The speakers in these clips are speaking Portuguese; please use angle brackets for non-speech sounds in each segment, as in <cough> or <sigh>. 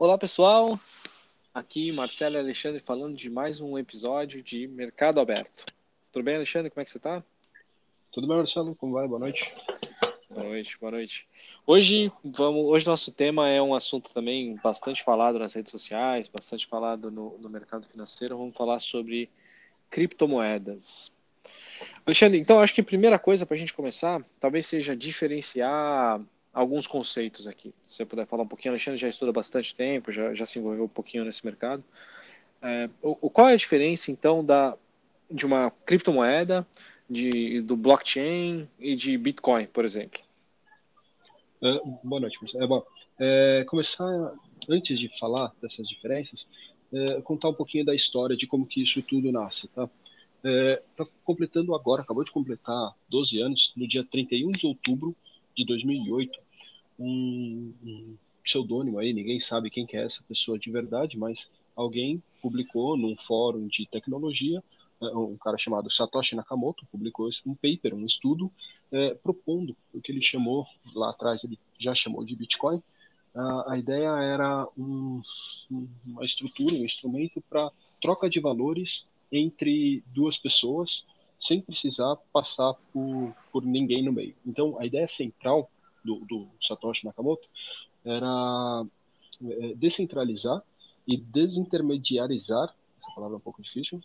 Olá pessoal, aqui Marcelo e Alexandre falando de mais um episódio de Mercado Aberto. Tudo bem, Alexandre? Como é que você está? Tudo bem, Marcelo? Como vai? Boa noite. Boa noite, boa noite. Hoje, vamos, hoje nosso tema é um assunto também bastante falado nas redes sociais, bastante falado no, no mercado financeiro. Vamos falar sobre criptomoedas. Alexandre, então acho que a primeira coisa para a gente começar talvez seja diferenciar alguns conceitos aqui. Se você puder falar um pouquinho, Alexandre já estuda bastante tempo, já, já se envolveu um pouquinho nesse mercado. É, o, qual é a diferença, então, da, de uma criptomoeda, de, do blockchain e de Bitcoin, por exemplo? É, boa noite, Marcelo. É, bom, é, começar, antes de falar dessas diferenças, é, contar um pouquinho da história de como que isso tudo nasce, tá? Está completando agora, acabou de completar 12 anos, no dia 31 de outubro de 2008, um, um pseudônimo aí, ninguém sabe quem que é essa pessoa de verdade, mas alguém publicou num fórum de tecnologia, é, um cara chamado Satoshi Nakamoto publicou um paper, um estudo, é, propondo o que ele chamou, lá atrás ele já chamou de Bitcoin, a, ideia era um, uma estrutura, um instrumento para troca de valores entre duas pessoas sem precisar passar por, por ninguém no meio. Então, a ideia central do, do Satoshi Nakamoto era é, descentralizar e desintermediarizar, essa palavra é um pouco difícil,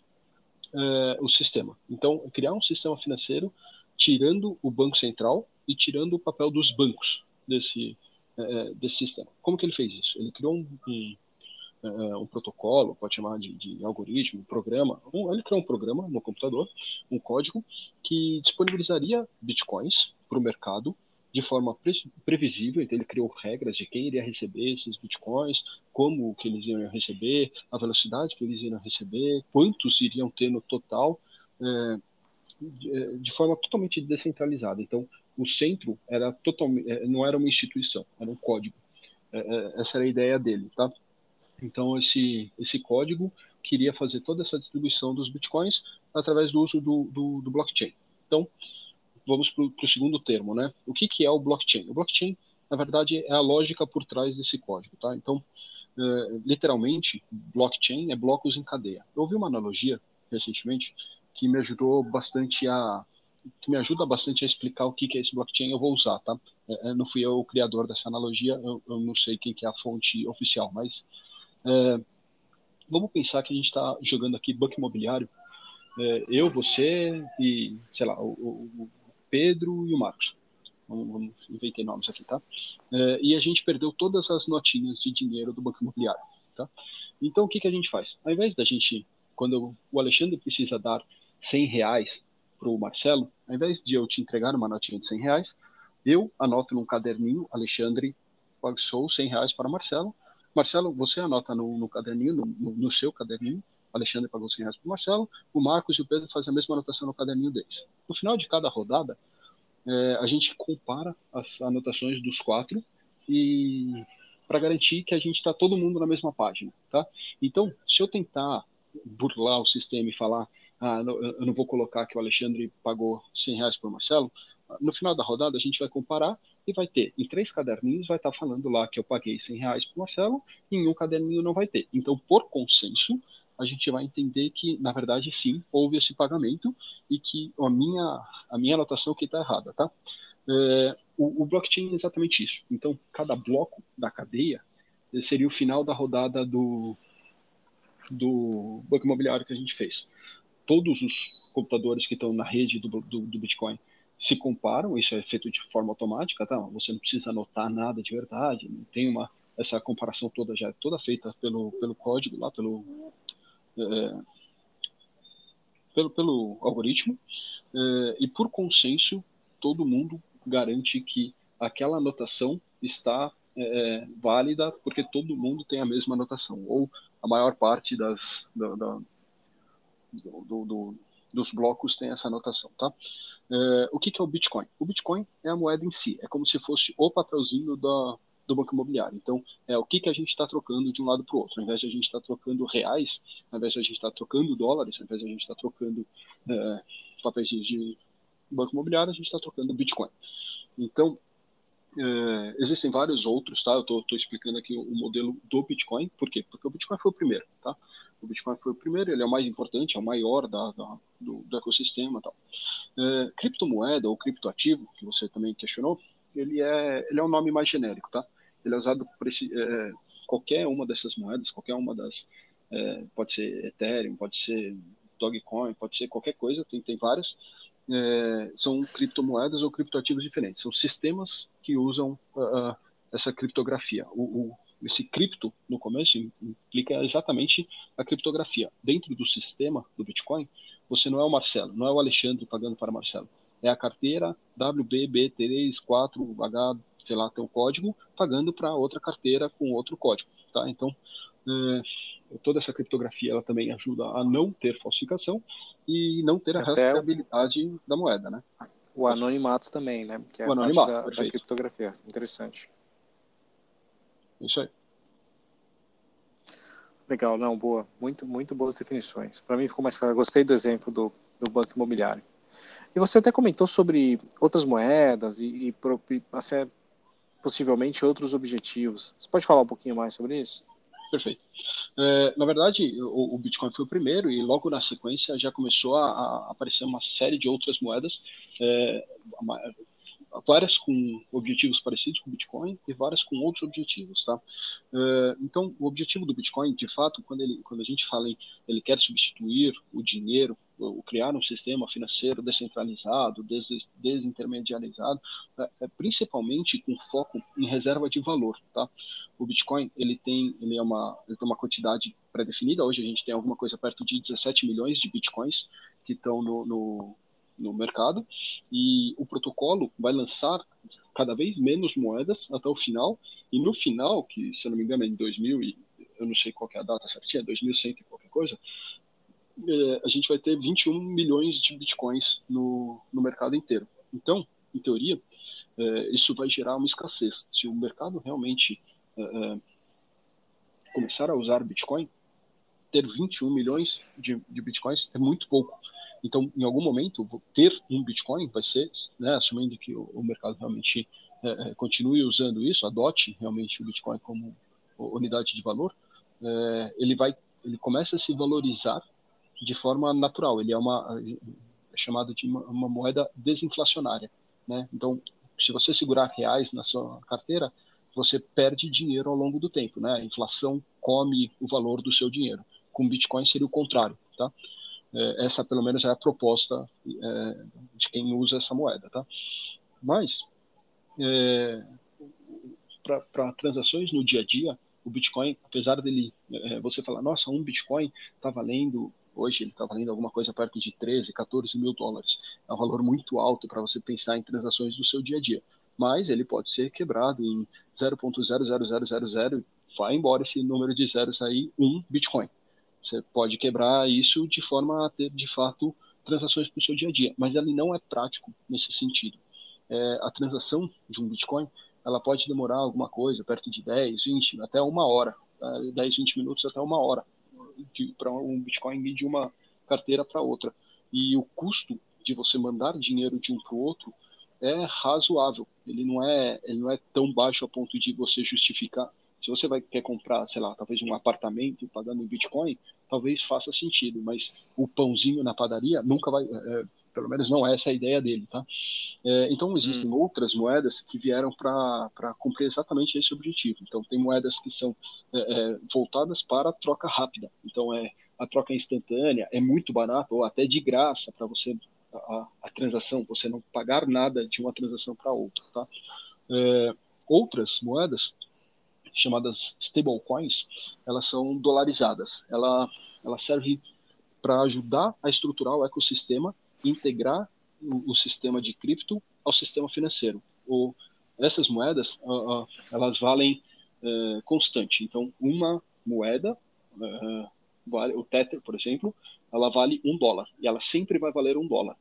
é, o sistema. Então, criar um sistema financeiro tirando o Banco Central e tirando o papel dos bancos desse, é, desse sistema. Como que ele fez isso? Ele criou um, um uh, um protocolo, pode chamar de, de algoritmo, programa. Um, ele criou um programa no computador, um código que disponibilizaria bitcoins para o mercado de forma pre previsível. Então ele criou regras de quem iria receber esses bitcoins, como que eles iriam receber, a velocidade que eles iriam receber, quantos iriam ter no total, de, de forma totalmente descentralizada. Então o centro era totalmente, não era uma instituição, era um código. Essa era a ideia dele, tá? Então, esse, esse código queria fazer toda essa distribuição dos bitcoins através do uso do, do, do blockchain. Então, vamos para o segundo termo, né? O que, que é o blockchain? O blockchain, na verdade, é a lógica por trás desse código, tá? Então, é, literalmente, blockchain é blocos em cadeia. Eu ouvi uma analogia recentemente que me ajudou bastante a que me ajuda bastante a explicar o que, que é esse blockchain, eu vou usar, tá? É, não fui eu o criador dessa analogia, eu, eu não sei quem que é a fonte oficial, mas é, vamos pensar que a gente está jogando aqui banco imobiliário. É, eu, você e, sei lá, o, o, Pedro e o Marcos. Vamos, vamos inventei nomes aqui, tá? É, e a gente perdeu todas as notinhas de dinheiro do banco imobiliário, tá? Então, o que, que a gente faz? Ao invés da gente, quando o Alexandre precisa dar 100 reais para o Marcelo, ao invés de eu te entregar uma notinha de 100 reais, eu anoto num caderninho, Alexandre passou 100 reais para Marcelo, Marcelo, você anota no, no caderninho, no, no, seu caderninho, Alexandre pagou 100 reais para o Marcelo, o Marcos e o Pedro fazem a mesma anotação no caderninho deles. No final de cada rodada, é, a gente compara as anotações dos quatro e para garantir que a gente está todo mundo na mesma página, tá? Então, se eu tentar burlar o sistema e falar, ah, eu não vou colocar que o Alexandre pagou 100 reais para o Marcelo, no final da rodada a gente vai comparar e vai ter em três caderninhos vai estar tá falando lá que eu paguei 100 reais para Marcelo e em um caderninho não vai ter. Então, por consenso, a gente vai entender que, na verdade, sim, houve esse pagamento e que a minha, a minha anotação que está errada, tá? É, o, o, blockchain é exatamente isso. Então, cada bloco da cadeia seria o final da rodada do, do banco imobiliário que a gente fez. Todos os computadores que estão na rede do, do, do Bitcoin se comparam, isso é feito de forma automática, tá? Você não precisa anotar nada de verdade, não tem uma essa comparação toda já é toda feita pelo pelo código lá, pelo é, pelo, pelo algoritmo é, e por consenso todo mundo garante que aquela anotação está é, válida porque todo mundo tem a mesma anotação ou a maior parte das da, da, do, do, dos blocos tem essa anotação, tá? É, o que, que é o Bitcoin? O Bitcoin é a moeda em si, é como se fosse o papelzinho da, do banco imobiliário. Então, é o que, que a gente está trocando de um lado para o outro. Ao invés de a gente estar tá trocando reais, ao invés de a gente estar tá trocando dólares, ao invés de a gente estar tá trocando é, papéis de banco imobiliário, a gente está trocando Bitcoin. Então, É, existem vários outros, tá? Eu estou explicando aqui o modelo do Bitcoin, por quê? Porque o Bitcoin foi o primeiro, tá? O Bitcoin foi o primeiro, ele é o mais importante, é o maior da, da do, do, ecossistema, tal. É, criptomoeda ou criptoativo, que você também questionou, ele é, ele é um nome mais genérico, tá? Ele é usado por esse, é, qualquer uma dessas moedas, qualquer uma das, é, pode ser Ethereum, pode ser Dogecoin, pode ser qualquer coisa, tem, tem várias, é, são criptomoedas ou criptoativos diferentes. São sistemas que usam uh, essa criptografia. O, o, esse cripto, no começo, implica exatamente a criptografia. Dentro do sistema do Bitcoin, você não é o Marcelo, não é o Alexandre pagando para Marcelo. É a carteira WBB34H, sei lá, tem o código, pagando para outra carteira com outro código. Tá? Então, é, toda essa criptografia ela também ajuda a não ter falsificação e não ter a Até rastreabilidade o... da moeda, né? O anonimato também, né? Que é o anonimato, da, da, criptografia. Interessante. Isso aí. Legal, não, boa. Muito, muito boas definições. Para mim ficou mais claro. Gostei do exemplo do, do banco imobiliário. E você até comentou sobre outras moedas e, e assim, possivelmente outros objetivos. Você pode falar um pouquinho mais sobre isso? Perfeito. É, na verdade, o, o, Bitcoin foi o primeiro e logo na sequência já começou a, a aparecer uma série de outras moedas, é, várias com objetivos parecidos com o Bitcoin e várias com outros objetivos, tá? É, então, o objetivo do Bitcoin, de fato, quando, ele, quando a gente fala em ele quer substituir o dinheiro criar um sistema financeiro descentralizado, des, desintermediarizado, é, é, principalmente com foco em reserva de valor, tá? O Bitcoin ele tem ele é uma ele tem uma quantidade pré-definida. Hoje a gente tem alguma coisa perto de 17 milhões de bitcoins que estão no, no, no mercado e o protocolo vai lançar cada vez menos moedas até o final e no final que se eu não me engano é em 2000 e eu não sei qual é a data certinha, 2100 e qualquer coisa, é, a gente vai ter 21 milhões de bitcoins no, no mercado inteiro. Então, em teoria, é, isso vai gerar uma escassez. Se o mercado realmente é começar a usar Bitcoin, ter 21 milhões de, de bitcoins é muito pouco. Então, em algum momento, ter um Bitcoin vai ser, né, assumindo que o, o mercado realmente é, continue usando isso, adote realmente o Bitcoin como unidade de valor, é, ele vai, ele começa a se valorizar de forma natural. Ele é uma é chamado de uma, uma, moeda desinflacionária, né? Então, se você segurar reais na sua carteira, você perde dinheiro ao longo do tempo, né? A inflação come o valor do seu dinheiro. Com Bitcoin seria o contrário, tá? É, essa, pelo menos, é a proposta é, de quem usa essa moeda, tá? Mas, é, para transações no dia a dia, o Bitcoin, apesar dele, é, você falar, nossa, um Bitcoin está valendo Hoje ele está valendo alguma coisa perto de 13, 14 mil dólares. É um valor muito alto para você pensar em transações do seu dia a dia. Mas ele pode ser quebrado em 0.00000 vai embora esse número de zeros aí, um Bitcoin. Você pode quebrar isso de forma a ter, de fato, transações para o seu dia a dia. Mas ele não é prático nesse sentido. É, a transação de um Bitcoin ela pode demorar alguma coisa, perto de 10, 20, até uma hora. Tá? 10, 20 minutos até uma hora para um Bitcoin de uma carteira para outra. E o custo de você mandar dinheiro de um para o outro é razoável. Ele não é, ele não é tão baixo a ponto de você justificar. Se você vai quer comprar, sei lá, talvez um apartamento pagando em Bitcoin, talvez faça sentido, mas o pãozinho na padaria nunca vai, é, pelo menos não é essa a ideia dele, tá? É, então existem hum. outras moedas que vieram para cumprir exatamente esse objetivo. Então tem moedas que são é, é, voltadas para troca rápida. Então é a troca instantânea, é muito barato ou até de graça para você a, a, transação, você não pagar nada de uma transação para outra, tá? É, outras moedas chamadas stablecoins, elas são dolarizadas. Ela ela serve para ajudar a estruturar o ecossistema integrar o, o sistema de cripto ao sistema financeiro. Ou essas moedas, uh, uh, elas valem uh, constante. Então, uma moeda, vale, o Tether, por exemplo, ela vale um dólar e ela sempre vai valer um dólar.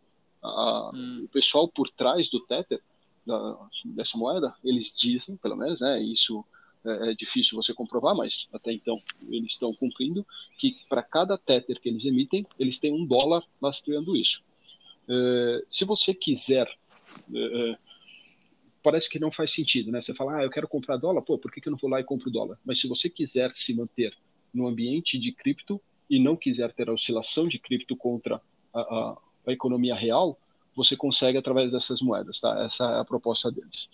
Hum. O pessoal por trás do Tether, da, dessa moeda, eles dizem, pelo menos, né, isso é, é difícil você comprovar, mas até então eles estão cumprindo, que para cada Tether que eles emitem, eles têm um dólar lastreando isso. Eh, se você quiser eh, parece que não faz sentido, né? Você fala, ah, eu quero comprar dólar, pô, por que, que eu não vou lá e compro dólar? Mas se você quiser se manter no ambiente de cripto e não quiser ter a oscilação de cripto contra a, a, a economia real, você consegue através dessas moedas, tá? Essa é a proposta deles.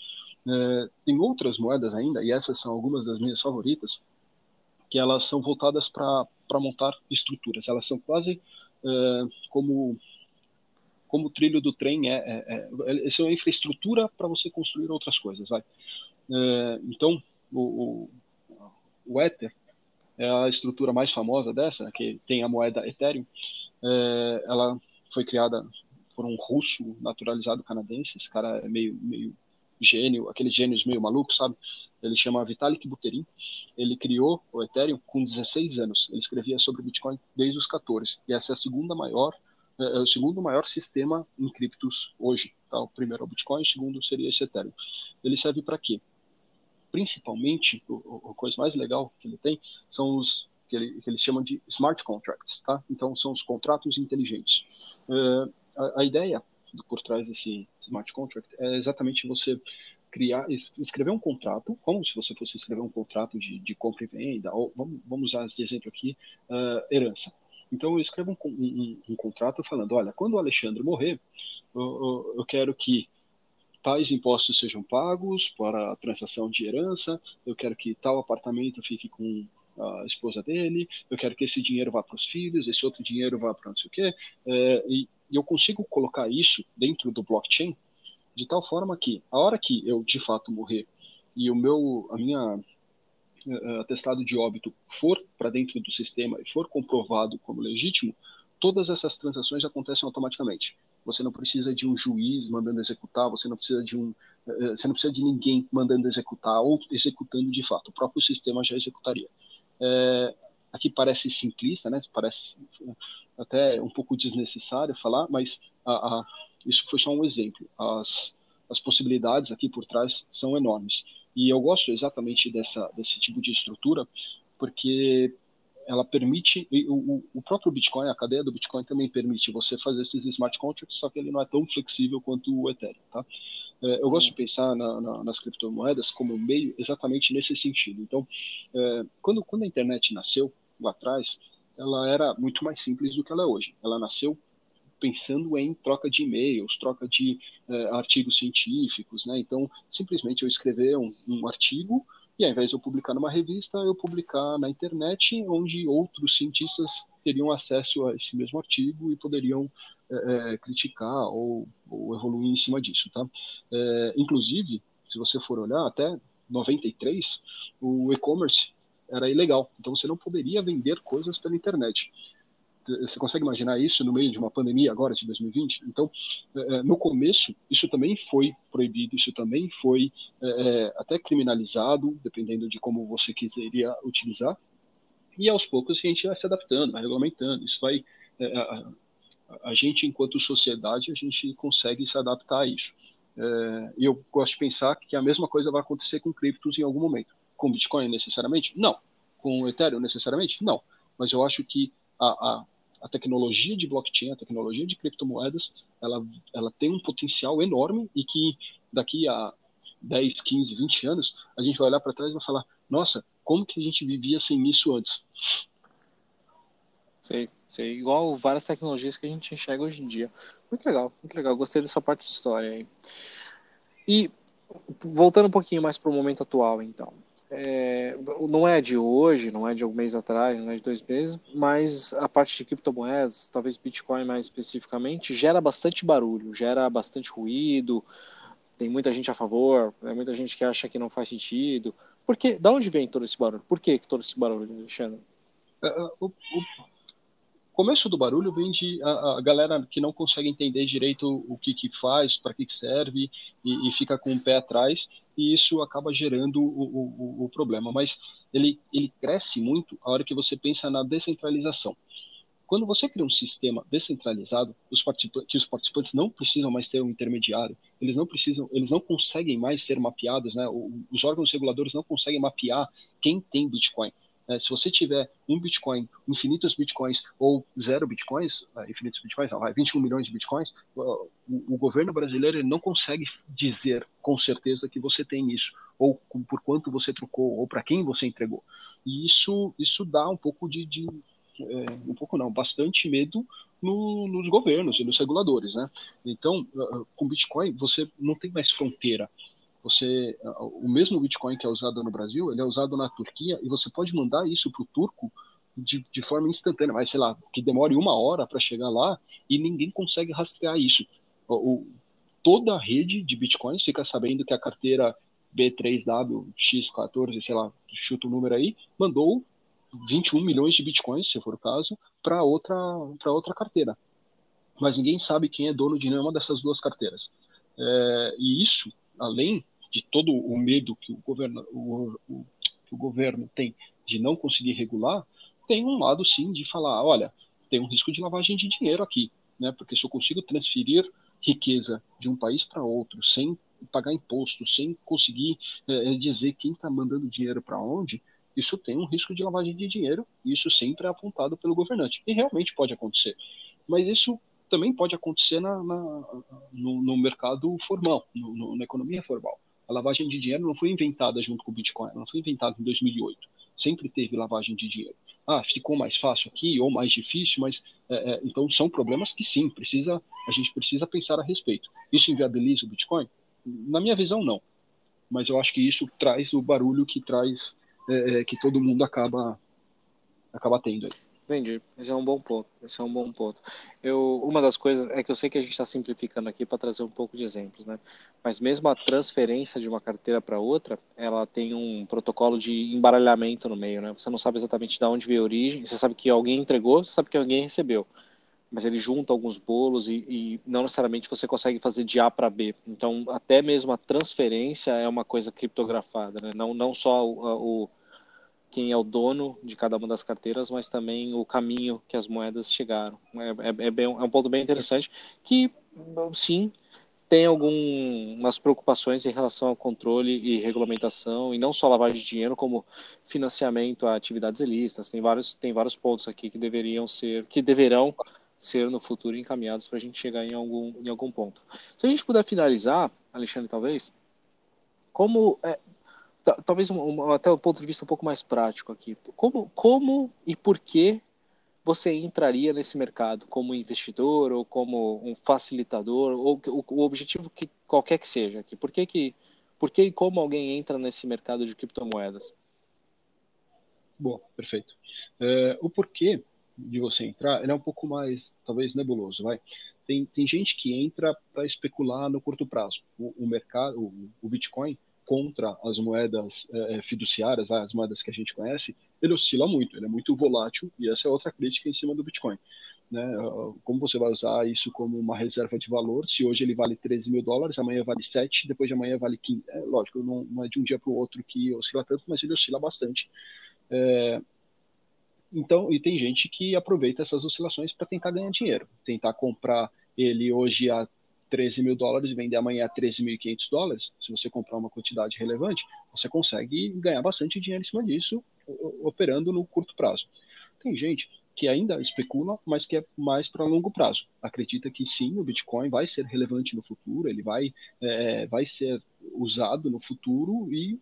Tem outras moedas ainda, e essas são algumas das minhas favoritas, que elas são voltadas para montar estruturas. Elas são quase como como o trilho do trem é, é, é, é uma infraestrutura para você construir outras coisas, vai. É, então, o, o, o Ether é a estrutura mais famosa dessa, né, que tem a moeda Ethereum. É, ela foi criada por um russo naturalizado canadense. Esse cara é meio, meio gênio, aqueles gênios meio malucos, sabe? Ele chama Vitalik Buterin. Ele criou o Ethereum com 16 anos. Ele escrevia sobre Bitcoin desde os 14. E essa é a segunda maior, é, é o segundo maior sistema em criptos hoje. Tá? O primeiro é o Bitcoin, o segundo seria esse Ethereum. Ele serve para quê? Principalmente, a coisa mais legal que ele tem são os que, ele, que eles chamam de smart contracts, tá? Então são os contratos inteligentes. Uh, a, a ideia por trás desse smart contract é exatamente você criar, escrever um contrato, como se você fosse escrever um contrato de, de compra e venda, ou vamos, vamos usar de exemplo aqui, uh, herança. Então eu escrevo um, um, um, contrato falando, olha, quando o Alexandre morrer, eu, eu quero que tais impostos sejam pagos para a transação de herança, eu quero que tal apartamento fique com a esposa dele, eu quero que esse dinheiro vá para os filhos, esse outro dinheiro vá para não sei o quê, é, e, e eu consigo colocar isso dentro do blockchain de tal forma que a hora que eu de fato morrer e o meu a minha atestado de óbito for para dentro do sistema e for comprovado como legítimo, todas essas transações acontecem automaticamente. Você não precisa de um juiz mandando executar, você não precisa de um, uh, você não precisa de ninguém mandando executar ou executando de fato. O próprio sistema já executaria. É, aqui parece simplista, né? Parece até um pouco desnecessário falar, mas a, a, isso foi só um exemplo. As, as possibilidades aqui por trás são enormes. E eu gosto exatamente dessa, desse tipo de estrutura, porque ela permite, o, o próprio Bitcoin, a cadeia do Bitcoin também permite você fazer esses smart contracts, só que ele não é tão flexível quanto o Ethereum, tá? É, eu gosto de pensar na, na, nas criptomoedas como meio exatamente nesse sentido. Então, é, quando, quando a internet nasceu, lá atrás, ela era muito mais simples do que ela é hoje. Ela nasceu pensando em troca de e-mails, troca de é, artigos científicos, né? Então, simplesmente eu escrever um, um artigo e ao invés de eu publicar numa revista, eu publicar na internet, onde outros cientistas teriam acesso a esse mesmo artigo e poderiam é, é criticar ou, ou, evoluir em cima disso, tá? Inclusive, se você for olhar, até 93, o e-commerce era ilegal, então você não poderia vender coisas pela internet. Você consegue imaginar isso no meio de uma pandemia agora de 2020? Então, é, é, no começo, isso também foi proibido, isso também foi é, até criminalizado, dependendo de como você quiseria utilizar. E aos poucos a gente vai se adaptando, vai regulamentando. Isso vai. A, a, gente, enquanto sociedade, a gente consegue se adaptar a isso. E eu gosto de pensar que a mesma coisa vai acontecer com criptos em algum momento. Com Bitcoin necessariamente? Não. Com Ethereum necessariamente? Não. Mas eu acho que a, a, a tecnologia de blockchain, a tecnologia de criptomoedas, ela, ela tem um potencial enorme e que daqui a 10, 15, 20 anos, a gente vai olhar para trás e vai falar: nossa, como que a gente vivia sem isso antes? Sei, sei. Igual várias tecnologias que a gente enxerga hoje em dia. Muito legal, muito legal. Gostei dessa parte de história aí. E voltando um pouquinho mais para o momento atual, então é, não é de hoje, não é de algum mês atrás, não é de dois meses, mas a parte de criptomoedas, talvez Bitcoin mais especificamente, gera bastante barulho, gera bastante ruído, tem muita gente a favor, né, muita gente que acha que não faz sentido. Por quê? Da onde vem todo esse barulho? Por que todo esse barulho, Alexandre? É, é, o, começo do barulho vem de a, a, galera que não consegue entender direito o que, que faz, para que, que serve e, e, fica com o pé atrás e isso acaba gerando o, o, o, problema. Mas ele, ele cresce muito a hora que você pensa na descentralização. Quando você cria um sistema descentralizado, os que os participantes não precisam mais ter um intermediário, eles não precisam, eles não conseguem mais ser mapeados, né? Os órgãos reguladores não conseguem mapear quem tem Bitcoin se você tiver um Bitcoin, infinitos Bitcoins ou zero Bitcoins, uh, infinitos Bitcoins, não, 21 milhões de Bitcoins, o, o, governo brasileiro não consegue dizer com certeza que você tem isso, ou por quanto você trocou, ou para quem você entregou. E isso, isso dá um pouco de, de é, um pouco não, bastante medo no, nos governos e nos reguladores, né? Então, com Bitcoin você não tem mais fronteira você o mesmo Bitcoin que é usado no Brasil, ele é usado na Turquia e você pode mandar isso para o turco de, de, forma instantânea, mas sei lá, que demore uma hora para chegar lá e ninguém consegue rastrear isso. O, o, toda a rede de Bitcoins fica sabendo que a carteira B3WX14, sei lá, chuta o número aí, mandou 21 milhões de Bitcoins, se for o caso, para outra, outra carteira. Mas ninguém sabe quem é dono de nenhuma dessas duas carteiras. É, e isso, além de todo o medo que o governo, o, o, que o governo tem de não conseguir regular, tem um lado sim de falar, olha, tem um risco de lavagem de dinheiro aqui, né? Porque se eu consigo transferir riqueza de um país para outro sem pagar imposto, sem conseguir é, dizer quem está mandando dinheiro para onde, isso tem um risco de lavagem de dinheiro, e isso sempre é apontado pelo governante. E realmente pode acontecer. Mas isso também pode acontecer na, na no, no, mercado formal, no, no, na economia formal. A lavagem de dinheiro não foi inventada junto com o Bitcoin, não foi inventada em 2008. Sempre teve lavagem de dinheiro. Ah, ficou mais fácil aqui ou mais difícil, mas é, é, então são problemas que sim, precisa a gente precisa pensar a respeito. Isso inviabiliza o Bitcoin? Na minha visão, não. Mas eu acho que isso traz o barulho que traz é, é que todo mundo acaba acaba tendo aí. Entendi. Esse é um bom ponto. Esse é um bom ponto. Eu, uma das coisas é que eu sei que a gente está simplificando aqui para trazer um pouco de exemplos, né? Mas mesmo a transferência de uma carteira para outra, ela tem um protocolo de embaralhamento no meio, né? Você não sabe exatamente de onde veio a origem. Você sabe que alguém entregou, você sabe que alguém recebeu. Mas ele junta alguns bolos e, e não necessariamente você consegue fazer de A para B. Então, até mesmo a transferência é uma coisa criptografada, né? Não, não só o, o quem é o dono de cada uma das carteiras, mas também o caminho que as moedas chegaram. É, é, é, bem, é um ponto bem interessante que, sim, tem algumas preocupações em relação ao controle e regulamentação, e não só lavagem de dinheiro, como financiamento a atividades ilícitas. Tem vários, tem vários pontos aqui que deveriam ser, que deverão ser no futuro encaminhados para a gente chegar em algum, em algum ponto. Se a gente puder finalizar, Alexandre, talvez, como é, talvez um, até o ponto de vista um pouco mais prático aqui. Como, como e por que você entraria nesse mercado como investidor ou como um facilitador ou o, o objetivo que qualquer que seja aqui? Por que que por que e como alguém entra nesse mercado de criptomoedas? Bom, perfeito. É, o porquê de você entrar é um pouco mais, talvez, nebuloso, vai. Tem, tem gente que entra para especular no curto prazo. O, o mercado, o, o Bitcoin, contra as moedas é, fiduciárias, as moedas que a gente conhece, ele oscila muito, ele é muito volátil, e essa é outra crítica em cima do Bitcoin. Né? Como você vai usar isso como uma reserva de valor, se hoje ele vale 13 mil dólares, amanhã vale 7, depois de amanhã vale 15. É, lógico, não, não é de um dia para o outro que oscila tanto, mas ele oscila bastante. É, então, e tem gente que aproveita essas oscilações para tentar ganhar dinheiro, tentar comprar ele hoje a 13 mil dólares vender amanhã a 13.500 dólares, se você comprar uma quantidade relevante, você consegue ganhar bastante dinheiro em cima disso, operando no curto prazo. Tem gente que ainda especula, mas que é mais para longo prazo. Acredita que sim, o Bitcoin vai ser relevante no futuro, ele vai, é, vai ser usado no futuro e,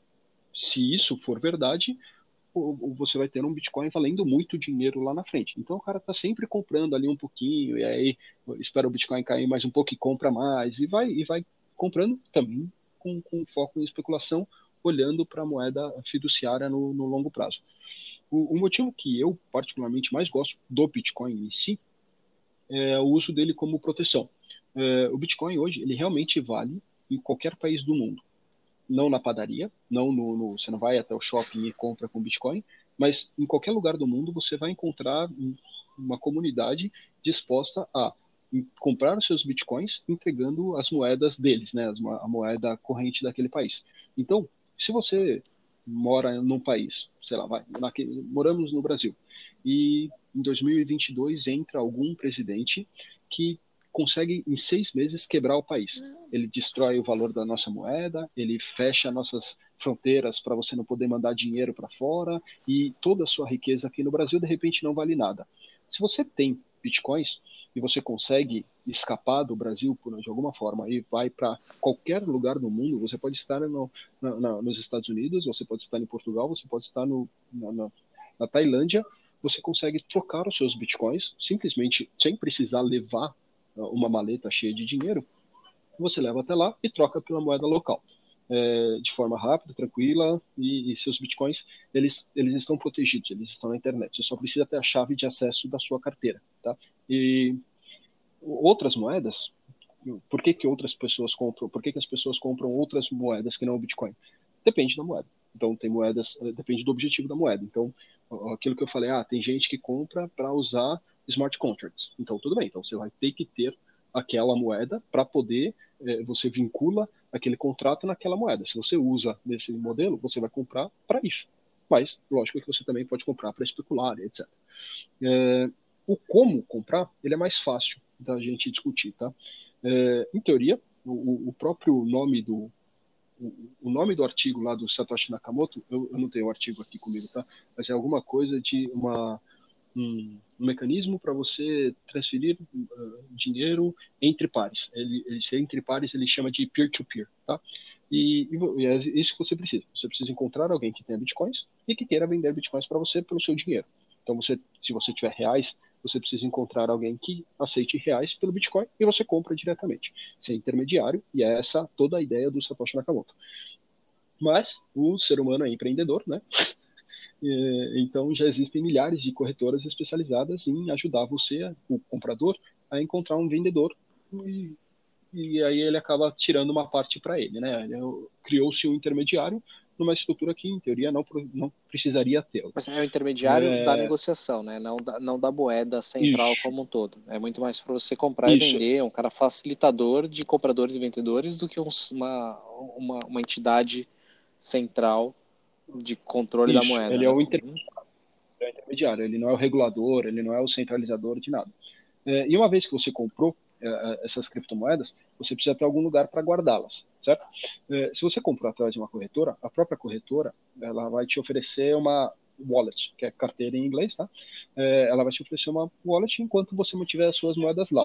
se isso for verdade, você vai ter um Bitcoin valendo muito dinheiro lá na frente. Então o cara está sempre comprando ali um pouquinho, e aí espera o Bitcoin cair mais um pouco e compra mais, e vai, e vai comprando também com, com foco em especulação, olhando para a moeda fiduciária no, no longo prazo. O, o, motivo que eu particularmente mais gosto do Bitcoin em si é o uso dele como proteção. É, o Bitcoin hoje ele realmente vale em qualquer país do mundo não na padaria, não no, no, você não vai até o shopping e compra com Bitcoin, mas em qualquer lugar do mundo você vai encontrar uma comunidade disposta a comprar os seus bitcoins entregando as moedas deles, né, a moeda corrente daquele país. Então, se você mora num país, sei lá, vai, naquele, moramos no Brasil, e em 2022 entra algum presidente que consegue em seis meses quebrar o país. Ele destrói o valor da nossa moeda, ele fecha nossas fronteiras para você não poder mandar dinheiro para fora e toda a sua riqueza aqui no Brasil de repente não vale nada. Se você tem bitcoins e você consegue escapar do Brasil por, de alguma forma e vai para qualquer lugar do mundo, você pode estar no, na, na, nos Estados Unidos, você pode estar em Portugal, você pode estar no, na, na Tailândia, você consegue trocar os seus bitcoins simplesmente sem precisar levar uma maleta cheia de dinheiro, você leva até lá e troca pela moeda local. É, de forma rápida, tranquila, e, e, seus bitcoins, eles, eles estão protegidos, eles estão na internet. Você só precisa ter a chave de acesso da sua carteira, tá? E outras moedas, por que, que outras pessoas compram, por que, que as pessoas compram outras moedas que não o Bitcoin? Depende da moeda. Então, tem moedas, depende do objetivo da moeda. Então, aquilo que eu falei, ah, tem gente que compra para usar smart contracts. Então, tudo bem. Então, você vai ter que ter aquela moeda para poder, é, você vincula aquele contrato naquela moeda. Se você usa nesse modelo, você vai comprar para isso. Mas, lógico que você também pode comprar para especular, etc. É, o como comprar, ele é mais fácil da gente discutir, tá? É, em teoria, o, o, próprio nome do o, nome do artigo lá do Satoshi Nakamoto, eu, eu não tenho o artigo aqui comigo, tá? Mas é alguma coisa de uma um, um mecanismo para você transferir uh, dinheiro entre pares. Ele, ele, entre pares ele chama de peer-to-peer, -peer, tá? E, e, é isso que você precisa. Você precisa encontrar alguém que tenha bitcoins e que queira vender bitcoins para você pelo seu dinheiro. Então, você, se você tiver reais, você precisa encontrar alguém que aceite reais pelo Bitcoin e você compra diretamente, sem intermediário, e é essa toda a ideia do Satoshi Nakamoto. Mas o ser humano é empreendedor, né? Então já existem milhares de corretoras especializadas em ajudar você, o comprador, a encontrar um vendedor e, e aí ele acaba tirando uma parte para ele, né? Criou-se um intermediário numa estrutura que, em teoria, não, não precisaria ter. Mas é o intermediário é... da negociação, né? Não da, não da moeda central Isso. como um todo. É muito mais para você comprar Isso. e vender, é um cara facilitador de compradores e vendedores do que uma, uma, uma entidade central de controle Isso, da moeda. Ele é, o inter... é o intermediário, ele não é o regulador, ele não é o centralizador de nada. É, e uma vez que você comprou é, essas criptomoedas, você precisa ter algum lugar para guardá-las, certo? Se você comprou através de uma corretora, a própria corretora ela vai te oferecer uma wallet, que é carteira em inglês, tá? Ela vai te oferecer uma wallet enquanto você mantiver as suas moedas lá.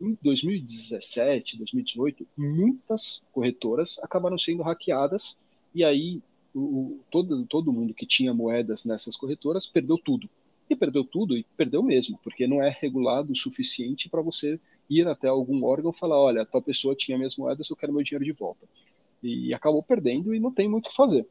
Em 2017, 2018, muitas corretoras acabaram sendo hackeadas e aí o, todo, todo mundo que tinha moedas nessas corretoras perdeu tudo. E perdeu tudo, e perdeu mesmo, porque não é regulado o suficiente para você ir até algum órgão e falar: olha, tal pessoa tinha minhas moedas, eu quero meu dinheiro de volta. E acabou perdendo e não tem muito o que fazer.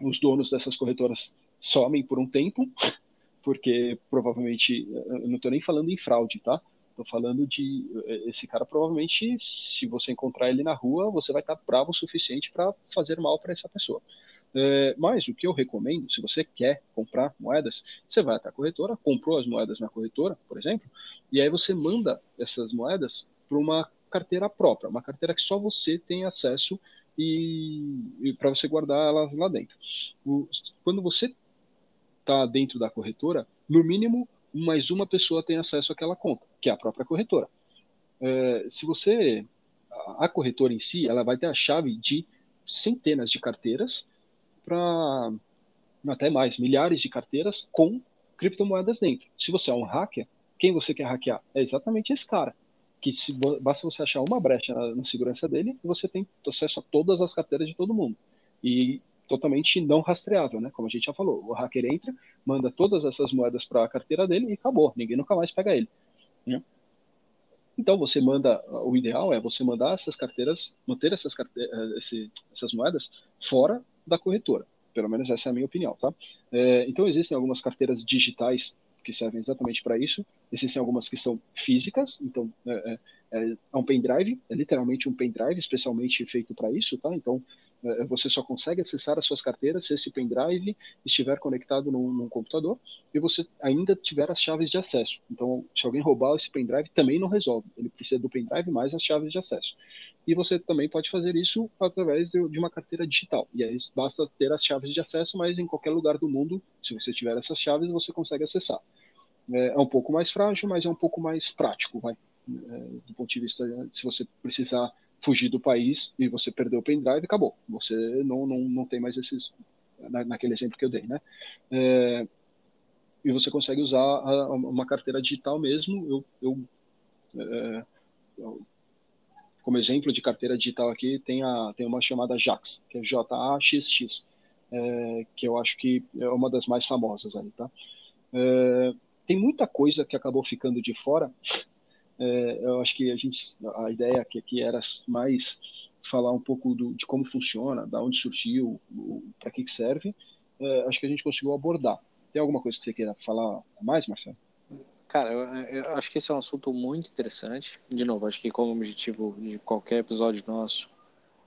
Os donos dessas corretoras somem por um tempo, <laughs> porque provavelmente, eu não estou nem falando em fraude, tá? Estou falando de esse cara provavelmente, se você encontrar ele na rua, você vai estar tá bravo o suficiente para fazer mal para essa pessoa. É, mas o que eu recomendo, se você quer comprar moedas, você vai até a corretora, comprou as moedas na corretora, por exemplo, e aí você manda essas moedas para uma carteira própria, uma carteira que só você tem acesso e, e para você guardar elas lá dentro. O, quando você está dentro da corretora, no mínimo mais uma pessoa tem acesso àquela conta, que é a própria corretora. É, se você a corretora em si, ela vai ter a chave de centenas de carteiras para até mais, milhares de carteiras com criptomoedas dentro. Se você é um hacker, quem você quer hackear? É exatamente esse cara. Que se, basta você achar uma brecha na, na segurança dele, você tem acesso a todas as carteiras de todo mundo. E totalmente não rastreável, né? Como a gente já falou, o hacker entra, manda todas essas moedas para a carteira dele e acabou. Ninguém nunca mais pega ele. Né? Então você manda, o ideal é você mandar essas carteiras, manter essas, carteiras, esse, essas moedas fora da corretora. Pelo menos essa é a minha opinião, tá? É, então existem algumas carteiras digitais que servem exatamente para isso. Existem algumas que são físicas, então é, é, é um pendrive, é literalmente um pendrive especialmente feito para isso, tá? Então é, você só consegue acessar as suas carteiras se esse pendrive estiver conectado num, num, computador e você ainda tiver as chaves de acesso. Então, se alguém roubar esse pendrive, também não resolve. Ele precisa do pendrive mais as chaves de acesso. E você também pode fazer isso através de, de uma carteira digital. E aí basta ter as chaves de acesso, mas em qualquer lugar do mundo, se você tiver essas chaves, você consegue acessar. É, é um pouco mais frágil, mas é um pouco mais prático, vai. É, do ponto de vista se você precisar fugir do país e você perdeu o pendrive, acabou. Você não, não, não tem mais esses. Na, naquele exemplo que eu dei, né? É, e você consegue usar a, uma carteira digital mesmo. Eu, eu, é, eu, como exemplo de carteira digital aqui, tem, a, tem uma chamada JAX, que é J-A-X-X, é, que eu acho que é uma das mais famosas ali, tá? Tem muita coisa que acabou ficando de fora, é, eu acho que a gente, a ideia aqui, aqui era mais falar um pouco do, de como funciona, da onde surgiu, para que, que serve. É, acho que a gente conseguiu abordar. Tem alguma coisa que você queira falar mais, Marcelo? Cara, eu, eu, acho que esse é um assunto muito interessante. De novo, acho que como objetivo de qualquer episódio nosso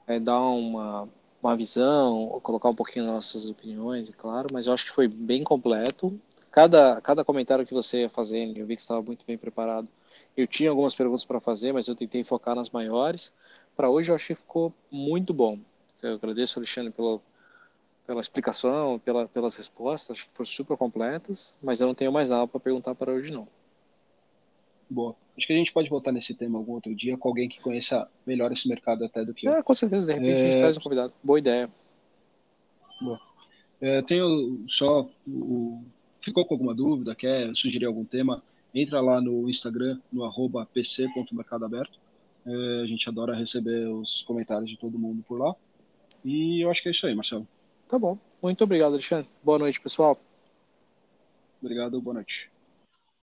é dar uma, uma visão, colocar um pouquinho nossas opiniões, é claro, mas eu acho que foi bem completo. Cada, cada comentário que você ia fazendo, eu vi que estava muito bem preparado eu tinha algumas perguntas para fazer, mas eu tentei focar nas maiores. Para hoje eu achei que ficou muito bom. Eu agradeço, Alexandre, pela, pela explicação, pela, pelas respostas. Acho que foram super completas, mas eu não tenho mais nada para perguntar para hoje, não. Boa. Acho que a gente pode voltar nesse tema algum outro dia com alguém que conheça melhor esse mercado até do que eu. É, com certeza. De repente é... a gente é, traz um convidado. Boa ideia. Boa. É, tenho só. O... Ficou com alguma dúvida? Quer sugerir algum tema? Entra lá no Instagram, no arroba pc.mercadoaberto. É, a gente adora receber os comentários de todo mundo por lá. E eu acho que é isso aí, Marcelo. Tá bom. Muito obrigado, Alexandre. Boa noite, pessoal. Obrigado, boa noite.